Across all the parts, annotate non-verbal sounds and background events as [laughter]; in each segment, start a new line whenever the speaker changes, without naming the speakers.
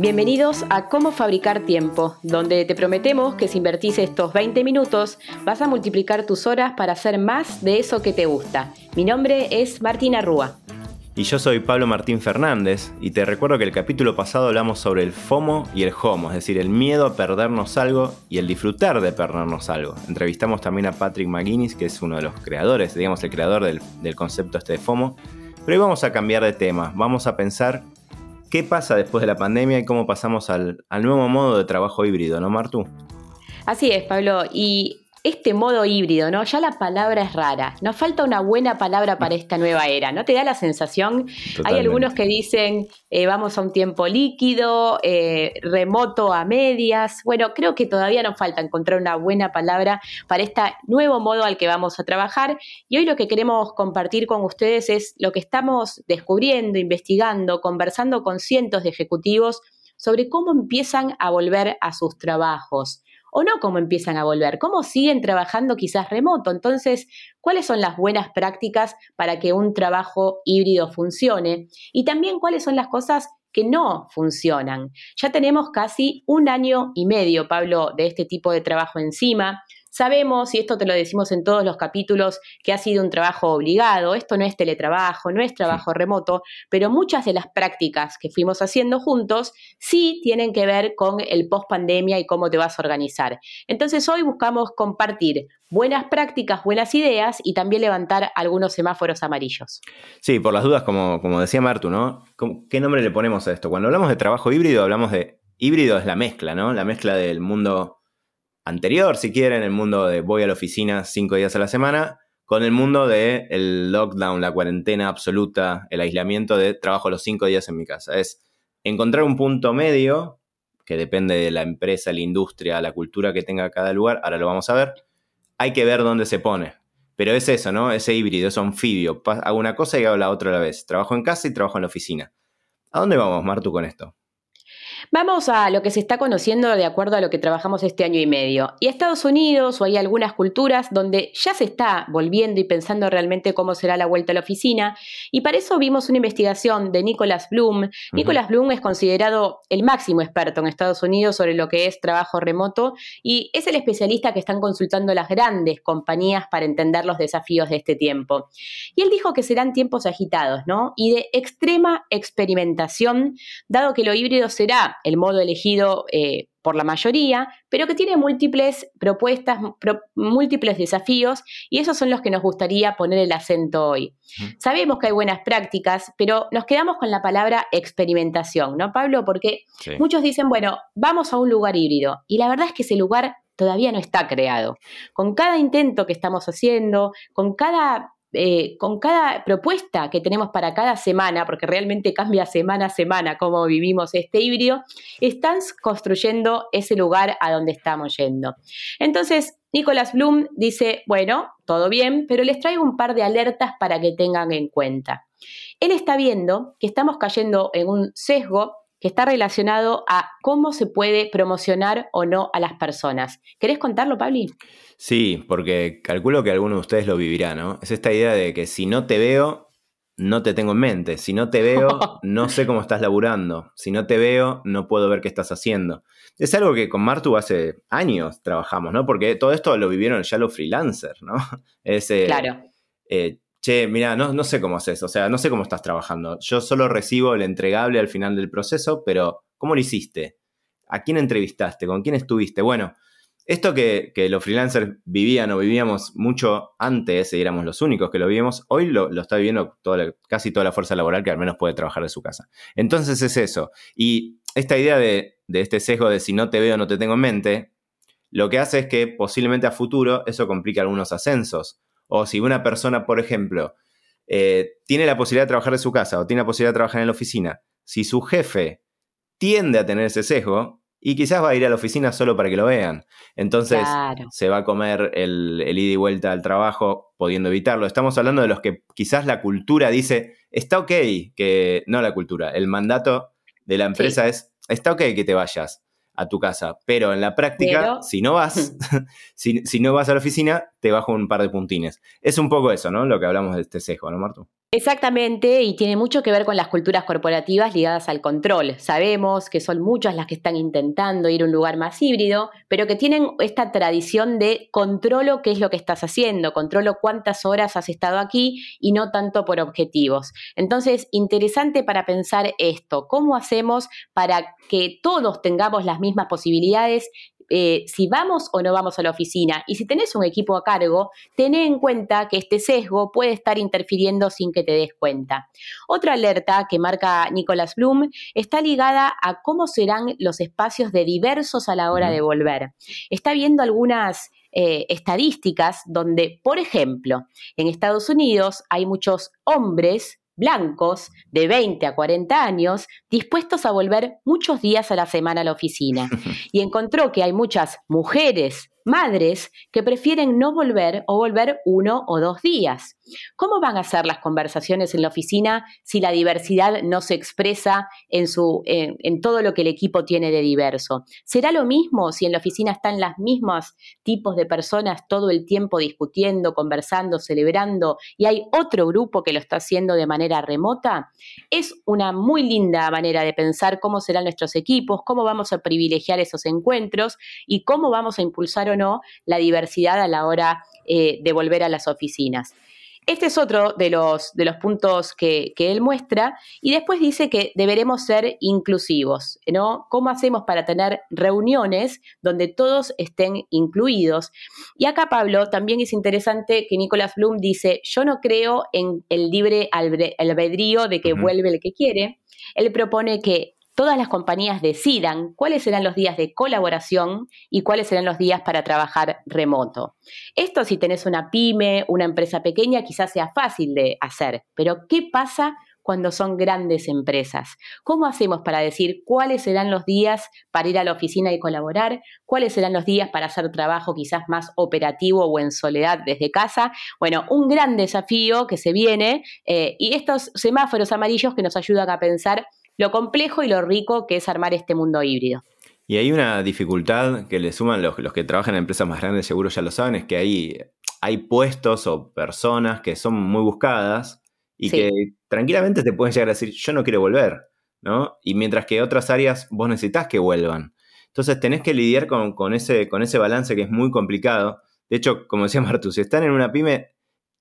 Bienvenidos a Cómo Fabricar Tiempo, donde te prometemos que si invertís estos 20 minutos vas a multiplicar tus horas para hacer más de eso que te gusta. Mi nombre es Martina Rúa.
Y yo soy Pablo Martín Fernández y te recuerdo que el capítulo pasado hablamos sobre el FOMO y el HOMO, es decir, el miedo a perdernos algo y el disfrutar de perdernos algo. Entrevistamos también a Patrick McGuinness, que es uno de los creadores, digamos el creador del, del concepto este de FOMO. Pero hoy vamos a cambiar de tema, vamos a pensar ¿Qué pasa después de la pandemia y cómo pasamos al, nuevo modo de trabajo híbrido, no, Martu?
Así es, Pablo. Y este modo híbrido, ¿no? Ya la palabra es rara. Nos falta una buena palabra para esta nueva era. ¿No te da la sensación? Hay algunos que dicen eh, vamos a un tiempo líquido, eh, remoto a medias. Bueno, creo que todavía nos falta encontrar una buena palabra para este nuevo modo al que vamos a trabajar. Y hoy lo que queremos compartir con ustedes es lo que estamos descubriendo, investigando, conversando con cientos de ejecutivos sobre cómo empiezan a volver a sus trabajos o no cómo empiezan a volver, cómo siguen trabajando quizás remoto. Entonces, ¿cuáles son las buenas prácticas para que un trabajo híbrido funcione? Y también cuáles son las cosas que no funcionan. Ya tenemos casi un año y medio, Pablo, de este tipo de trabajo encima. Sabemos, y esto te lo decimos en todos los capítulos, que ha sido un trabajo obligado, esto no es teletrabajo, no es trabajo remoto, pero muchas de las prácticas que fuimos haciendo juntos sí tienen que ver con el post pandemia y cómo te vas a organizar. Entonces hoy buscamos compartir buenas prácticas, buenas ideas y también levantar algunos semáforos amarillos.
Sí, por las dudas, como, como decía Martu, ¿no? ¿Qué nombre le ponemos a esto? Cuando hablamos de trabajo híbrido, hablamos de híbrido es la mezcla, ¿no? La mezcla del mundo anterior, si quieren, el mundo de voy a la oficina cinco días a la semana, con el mundo de el lockdown, la cuarentena absoluta, el aislamiento de trabajo los cinco días en mi casa. Es encontrar un punto medio, que depende de la empresa, la industria, la cultura que tenga cada lugar, ahora lo vamos a ver, hay que ver dónde se pone. Pero es eso, ¿no? Ese híbrido, es anfibio. Hago una cosa y hago la otra a la vez. Trabajo en casa y trabajo en la oficina. ¿A dónde vamos, Martu, con esto?
Vamos a lo que se está conociendo de acuerdo a lo que trabajamos este año y medio. Y Estados Unidos o hay algunas culturas donde ya se está volviendo y pensando realmente cómo será la vuelta a la oficina. Y para eso vimos una investigación de Nicholas Bloom. Nicholas Bloom es considerado el máximo experto en Estados Unidos sobre lo que es trabajo remoto y es el especialista que están consultando las grandes compañías para entender los desafíos de este tiempo. Y él dijo que serán tiempos agitados, ¿no? Y de extrema experimentación, dado que lo híbrido será el modo elegido eh, por la mayoría, pero que tiene múltiples propuestas, múltiples desafíos, y esos son los que nos gustaría poner el acento hoy. Sabemos que hay buenas prácticas, pero nos quedamos con la palabra experimentación, ¿no, Pablo? Porque muchos dicen, bueno, vamos a un lugar híbrido, y la verdad es que ese lugar todavía no está creado. Con cada intento que estamos haciendo, con cada eh, con cada propuesta que tenemos para cada semana, porque realmente cambia semana a semana cómo vivimos este híbrido, están construyendo ese lugar a donde estamos yendo. Entonces, Nicolás Bloom dice, bueno, todo bien, pero les traigo un par de alertas para que tengan en cuenta. Él está viendo que estamos cayendo en un sesgo que está relacionado a cómo se puede promocionar o no a las personas. ¿Querés contarlo, Pabli?
Sí, porque calculo que alguno de ustedes lo vivirá, ¿no? Es esta idea de que si no te veo, no te tengo en mente. Si no te veo, [laughs] no sé cómo estás laburando. Si no te veo, no puedo ver qué estás haciendo. Es algo que con Martu hace años trabajamos, ¿no? Porque todo esto lo vivieron ya los freelancers, ¿no? [laughs]
Es, eh, claro.
Eh, che, mira, no, no sé cómo haces, o sea, no sé cómo estás trabajando. Yo solo recibo el entregable al final del proceso, pero ¿cómo lo hiciste? ¿A quién entrevistaste? ¿Con quién estuviste? Bueno, esto que, los freelancers vivían o vivíamos mucho antes, y éramos los únicos que lo vivíamos, hoy lo, está viviendo casi toda la fuerza laboral que al menos puede trabajar de su casa. Entonces es eso. Y esta idea de, de este sesgo de si no te veo, no te tengo en mente, lo que hace es que posiblemente a futuro eso complique algunos ascensos o si una persona, por ejemplo, eh, tiene la posibilidad de trabajar de su casa o tiene la posibilidad de trabajar en la oficina, si su jefe tiende a tener ese sesgo, y quizás va a ir a la oficina solo para que lo vean. Entonces se va a comer el, el, ida y vuelta al trabajo pudiendo evitarlo. Estamos hablando de los que quizás la cultura dice, está ok que, no la cultura, el mandato de la empresa es, está ok que te vayas a tu casa, pero en la práctica, si no vas, [laughs] [laughs] si, si, no vas a la oficina, te bajo un par de puntines. Es un poco eso, ¿no? Lo que hablamos de este sesgo, ¿no, Marto?
Exactamente, y tiene mucho que ver con las culturas corporativas ligadas al control. Sabemos que son muchas las que están intentando ir a un lugar más híbrido, pero que tienen esta tradición de controlo qué es lo que estás haciendo, controlo cuántas horas has estado aquí y no tanto por objetivos. Entonces, interesante para pensar esto, ¿cómo hacemos para que todos tengamos las mismas posibilidades eh, si vamos o no vamos a la oficina. Y si tenés un equipo a cargo, ten en cuenta que este sesgo puede estar interfiriendo sin que te des cuenta. Otra alerta que marca Nicholas Bloom está ligada a cómo serán los espacios de diversos a la hora de volver. Está viendo algunas eh, estadísticas donde, por ejemplo, en Estados Unidos hay muchos hombres blancos de 20 a 40 años dispuestos a volver muchos días a la semana a la oficina. [laughs] Y encontró que hay muchas mujeres madres que prefieren no volver o volver uno o dos días. ¿Cómo van a ser las conversaciones en la oficina si la diversidad no se expresa en, todo lo que el equipo tiene de diverso? ¿Será lo mismo si en la oficina están las mismas tipos de personas todo el tiempo discutiendo, conversando, celebrando y hay otro grupo que lo está haciendo de manera remota? Es una muy linda manera de pensar cómo serán nuestros equipos, cómo vamos a privilegiar esos encuentros y cómo vamos a impulsar o no la diversidad a la hora eh, de volver a las oficinas. Este es otro de los, de los puntos que, él muestra y después dice que deberemos ser inclusivos, ¿no? ¿Cómo hacemos para tener reuniones donde todos estén incluidos? Y acá, Pablo, también es interesante que Nicolás Bloom dice, yo no creo en el libre albedrío de que vuelve el que quiere. Él propone que todas las compañías decidan cuáles serán los días de colaboración y cuáles serán los días para trabajar remoto. Esto si tenés una pyme, una empresa pequeña, quizás sea fácil de hacer, pero ¿qué pasa cuando son grandes empresas? ¿Cómo hacemos para decir cuáles serán los días para ir a la oficina y colaborar? ¿Cuáles serán los días para hacer trabajo quizás más operativo o en soledad desde casa? Bueno, un gran desafío que se viene eh, y estos semáforos amarillos que nos ayudan a pensar lo complejo y lo rico que es armar este mundo híbrido.
Y hay una dificultad que le suman los, los que trabajan en empresas más grandes, seguro ya lo saben, es que hay, hay puestos o personas que son muy buscadas y que tranquilamente te pueden llegar a decir, yo no quiero volver, ¿no? Y mientras que otras áreas vos necesitas que vuelvan. Entonces tenés que lidiar con, ese, con ese balance que es muy complicado. De hecho, como decía Martu, si están en una pyme,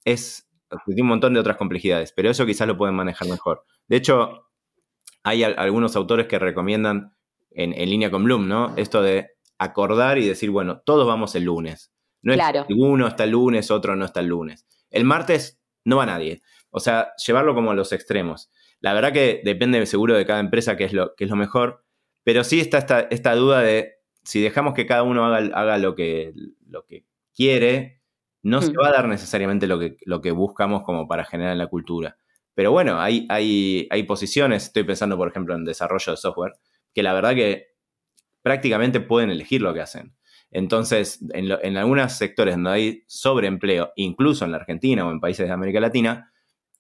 es, tiene un montón de otras complejidades, pero eso quizás lo pueden manejar mejor. De hecho, hay algunos autores que recomiendan en, línea con Bloom, ¿no? Esto de acordar y decir, bueno, todos vamos el lunes. No es que uno está el lunes, otro no está el lunes. El martes no va nadie. O sea, llevarlo como a los extremos. La verdad que depende seguro de cada empresa qué es lo, es lo mejor, pero sí está esta, esta duda de si dejamos que cada uno haga, haga lo, que, lo que quiere, no se hmm. va a dar necesariamente lo que, lo que buscamos como para generar la cultura. Pero bueno, hay, hay, hay posiciones, estoy pensando por ejemplo en desarrollo de software, que la verdad que prácticamente pueden elegir lo que hacen. Entonces, en, en algunos sectores donde hay sobreempleo, incluso en la Argentina o en países de América Latina,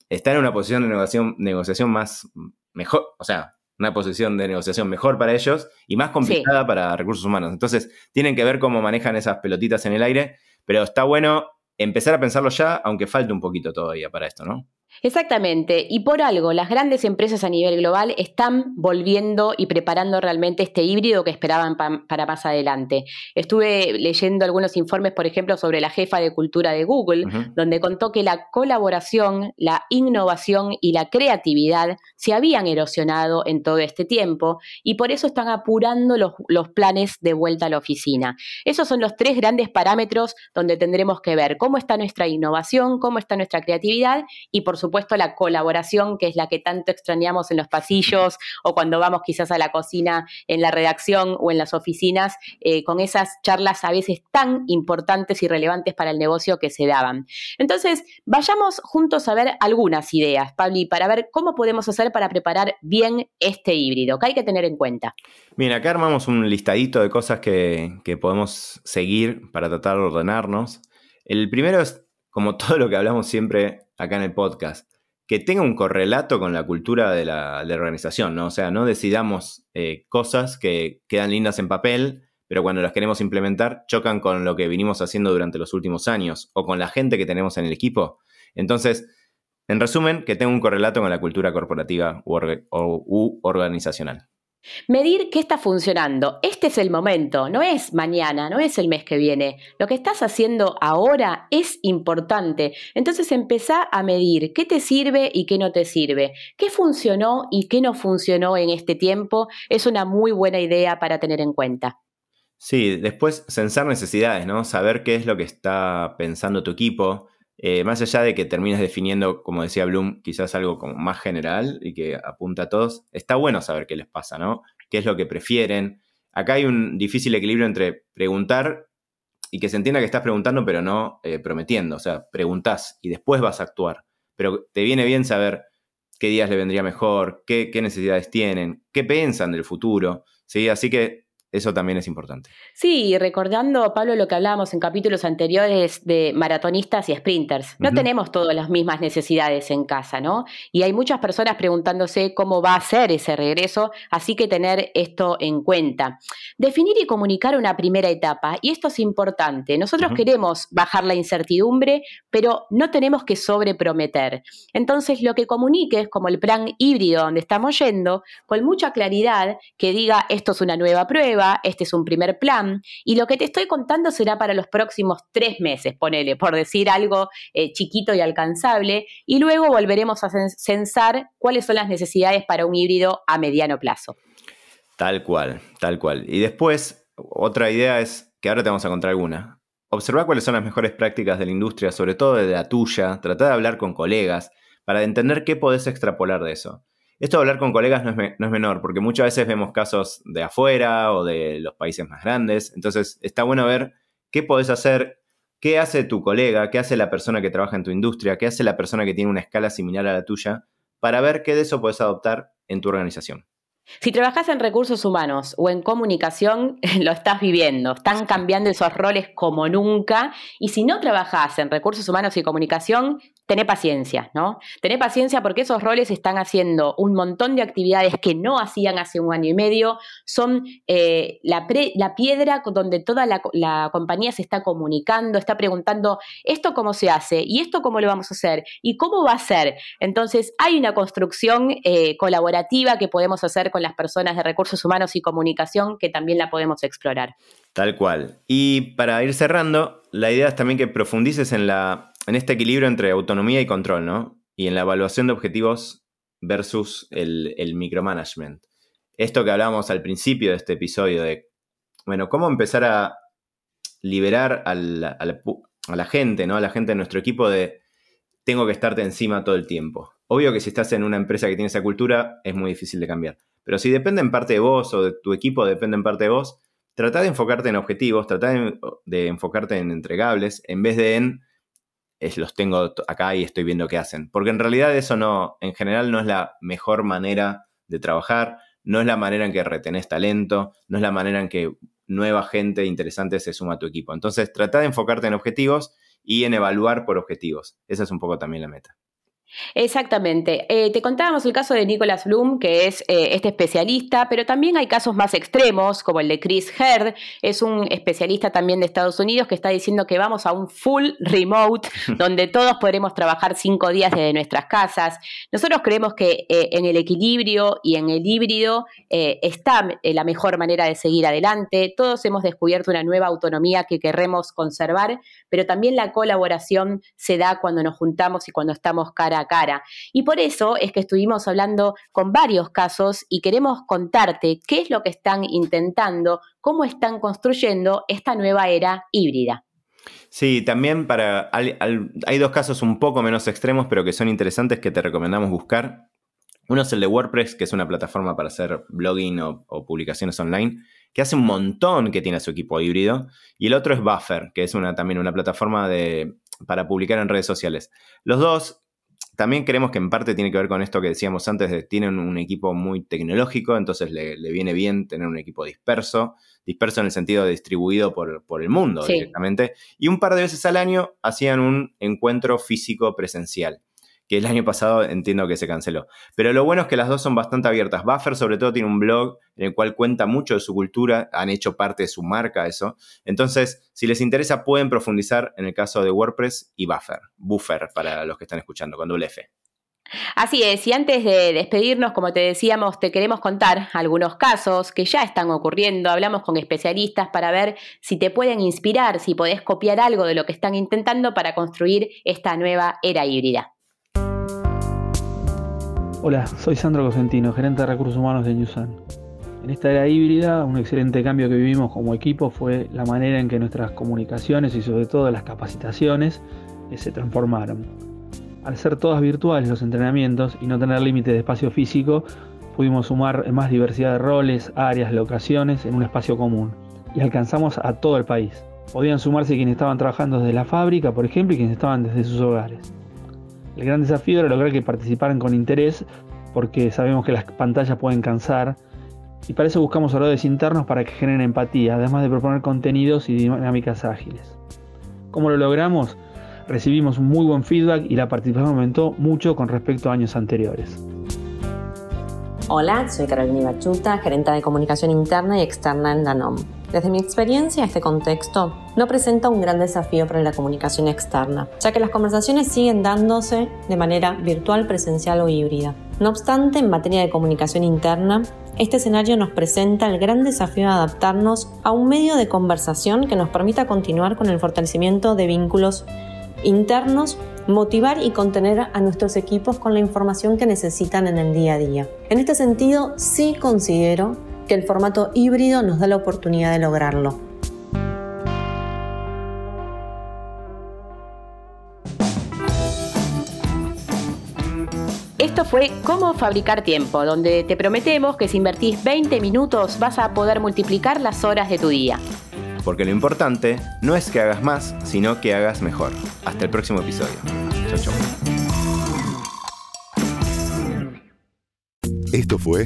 están en una posición de negociación, negociación más mejor, o sea, una posición de negociación mejor para ellos y más complicada para recursos humanos. Entonces, tienen que ver cómo manejan esas pelotitas en el aire, pero está bueno empezar a pensarlo ya, aunque falte un poquito todavía para esto, ¿no?
Exactamente, y por algo las grandes empresas a nivel global están volviendo y preparando realmente este híbrido que esperaban para más adelante. Estuve leyendo algunos informes, por ejemplo, sobre la jefa de cultura de Google, donde contó que la colaboración, la innovación y la creatividad se habían erosionado en todo este tiempo y por eso están apurando los, los planes de vuelta a la oficina. Esos son los tres grandes parámetros donde tendremos que ver cómo está nuestra innovación, cómo está nuestra creatividad y por supuesto la colaboración, que es la que tanto extrañamos en los pasillos o cuando vamos quizás a la cocina en la redacción o en las oficinas, eh, con esas charlas a veces tan importantes y relevantes para el negocio que se daban. Entonces, vayamos juntos a ver algunas ideas, Pabli, para ver cómo podemos hacer para preparar bien este híbrido, que hay que tener en cuenta.
Bien, acá armamos un listadito de cosas que, que podemos seguir para tratar de ordenarnos. El primero es, como [laughs] todo lo que hablamos siempre acá en el podcast, que tenga un correlato con la cultura de la, organización, ¿no? O sea, no decidamos eh, cosas que quedan lindas en papel, pero cuando las queremos implementar chocan con lo que vinimos haciendo durante los últimos años o con la gente que tenemos en el equipo. Entonces, en resumen, que tenga un correlato con la cultura corporativa u organizacional.
Medir qué está funcionando. Este es el momento, no es mañana, no es el mes que viene. Lo que estás haciendo ahora es importante. Entonces empezá a medir qué te sirve y qué no te sirve. ¿Qué funcionó y qué no funcionó en este tiempo? Es una muy buena idea para tener en cuenta.
Sí, después censar necesidades, ¿no? Saber qué es lo que está pensando tu equipo, eh, más allá de que termines definiendo, como decía Bloom, quizás algo más general y que apunta a todos, está bueno saber qué les pasa, ¿no? ¿Qué es lo que prefieren? Acá hay un difícil equilibrio entre preguntar y que se entienda que estás preguntando, pero no eh, prometiendo. O sea, preguntás y después vas a actuar. Pero te viene bien saber qué días le vendría mejor, qué, qué necesidades tienen, qué piensan del futuro. ¿sí? Así que eso también es importante.
Sí, recordando, Pablo, lo que hablábamos en capítulos anteriores de maratonistas y sprinters. No tenemos todas las mismas necesidades en casa, ¿no? Y hay muchas personas preguntándose cómo va a ser ese regreso, así que tener esto en cuenta. Definir y comunicar una primera etapa, y esto es importante. Nosotros queremos bajar la incertidumbre, pero no tenemos que sobreprometer. Entonces, lo que comuniques, como el plan híbrido donde estamos yendo, con mucha claridad, que diga esto es una nueva prueba, este es un primer plan, y lo que te estoy contando será para los próximos tres meses, ponele, por decir algo eh, chiquito y alcanzable, y luego volveremos a censar cuáles son las necesidades para un híbrido a mediano plazo.
Tal cual, tal cual. Y después, otra idea es, que ahora te vamos a contar alguna, observar cuáles son las mejores prácticas de la industria, sobre todo de la tuya, tratar de hablar con colegas, para entender qué podés extrapolar de eso. Esto de hablar con colegas no es, menor, porque muchas veces vemos casos de afuera o de los países más grandes. Entonces, está bueno ver qué podés hacer, qué hace tu colega, qué hace la persona que trabaja en tu industria, qué hace la persona que tiene una escala similar a la tuya, para ver qué de eso puedes adoptar en tu organización.
Si trabajas en recursos humanos o en comunicación, [laughs] lo estás viviendo. Están cambiando esos roles como nunca. Y si no trabajas en recursos humanos y comunicación, tené paciencia, ¿no? Tené paciencia porque esos roles están haciendo un montón de actividades que no hacían hace un año y medio, son eh, la, piedra donde toda la, compañía se está comunicando, está preguntando esto cómo se hace y esto cómo lo vamos a hacer y cómo va a ser. Entonces hay una construcción eh, colaborativa que podemos hacer con las personas de recursos humanos y comunicación que también la podemos explorar.
Tal cual. Y para ir cerrando, la idea es también que profundices en la en este equilibrio entre autonomía y control, ¿no? Y en la evaluación de objetivos versus el, micromanagement. Esto que hablábamos al principio de este episodio de, bueno, cómo empezar a liberar a la, gente, ¿no? A la gente de nuestro equipo de, tengo que estarte encima todo el tiempo. Obvio que si estás en una empresa que tiene esa cultura, es muy difícil de cambiar. Pero si depende en parte de vos o de tu equipo depende en parte de vos, trata de enfocarte en objetivos, trata de, de enfocarte en entregables en vez de en es, los tengo acá y estoy viendo qué hacen. Porque en realidad eso no, en general no es la mejor manera de trabajar, no es la manera en que retenés talento, no es la manera en que nueva gente interesante se suma a tu equipo. Entonces, trata de enfocarte en objetivos y en evaluar por objetivos. Esa es un poco también la meta.
Exactamente. Eh, te contábamos el caso de Nicholas Bloom, que es eh, este especialista, pero también hay casos más extremos, como el de Chris Herd, es un especialista también de Estados Unidos que está diciendo que vamos a un full remote, [laughs] donde todos podremos trabajar cinco días desde nuestras casas. Nosotros creemos que eh, en el equilibrio y en el híbrido está la mejor manera de seguir adelante. Todos hemos descubierto una nueva autonomía que queremos conservar, pero también la colaboración se da cuando nos juntamos y cuando estamos cara cara. Y por eso es que estuvimos hablando con varios casos y queremos contarte qué es lo que están intentando, cómo están construyendo esta nueva era híbrida.
Sí, también para. hay dos casos un poco menos extremos, pero que son interesantes que te recomendamos buscar. Uno es el de WordPress, que es una plataforma para hacer blogging o, publicaciones online, que hace un montón que tiene su equipo híbrido. Y el otro es Buffer, que es también una plataforma de, para publicar en redes sociales. Los dos también creemos que en parte tiene que ver con esto que decíamos antes, de tienen un equipo muy tecnológico, entonces le, viene bien tener un equipo disperso, disperso en el sentido de distribuido por, por el mundo directamente. Y un par de veces al año hacían un encuentro físico presencial que el año pasado entiendo que se canceló. Pero lo bueno es que las dos son bastante abiertas. Buffer sobre todo tiene un blog en el cual cuenta mucho de su cultura, han hecho parte de su marca eso. Entonces, si les interesa, pueden profundizar en el caso de WordPress y Buffer. Buffer para los que están escuchando con doble F.
Así es, y antes de despedirnos, como te decíamos, te queremos contar algunos casos que ya están ocurriendo. Hablamos con especialistas para ver si te pueden inspirar, si podés copiar algo de lo que están intentando para construir esta nueva era híbrida.
Hola, soy Sandro Cosentino, gerente de recursos humanos de Newsan. En esta era híbrida, un excelente cambio que vivimos como equipo fue la manera en que nuestras comunicaciones y sobre todo las capacitaciones eh, se transformaron. Al ser todas virtuales los entrenamientos y no tener límite de espacio físico, pudimos sumar más diversidad de roles, áreas, locaciones en un espacio común y alcanzamos a todo el país. Podían sumarse quienes estaban trabajando desde la fábrica, por ejemplo, y quienes estaban desde sus hogares. El gran desafío era lograr que participaran con interés porque sabemos que las pantallas pueden cansar y para eso buscamos oradores internos para que generen empatía, además de proponer contenidos y dinámicas ágiles. ¿Cómo lo logramos? Recibimos muy buen feedback y la participación aumentó mucho con respecto a años anteriores.
Hola, soy Carolina Bachuta, gerente de comunicación interna y externa en Danom. Desde mi experiencia, este contexto no presenta un gran desafío para la comunicación externa, ya que las conversaciones siguen dándose de manera virtual, presencial o híbrida. No obstante, en materia de comunicación interna, este escenario nos presenta el gran desafío de adaptarnos a un medio de conversación que nos permita continuar con el fortalecimiento de vínculos internos, motivar y contener a nuestros equipos con la información que necesitan en el día a día. En este sentido, sí considero que el formato híbrido nos da la oportunidad de lograrlo.
Esto fue Cómo fabricar tiempo, donde te prometemos que si invertís 20 minutos vas a poder multiplicar las horas de tu día.
Porque lo importante no es que hagas más, sino que hagas mejor. Hasta el próximo episodio. Chau, chau.
Esto fue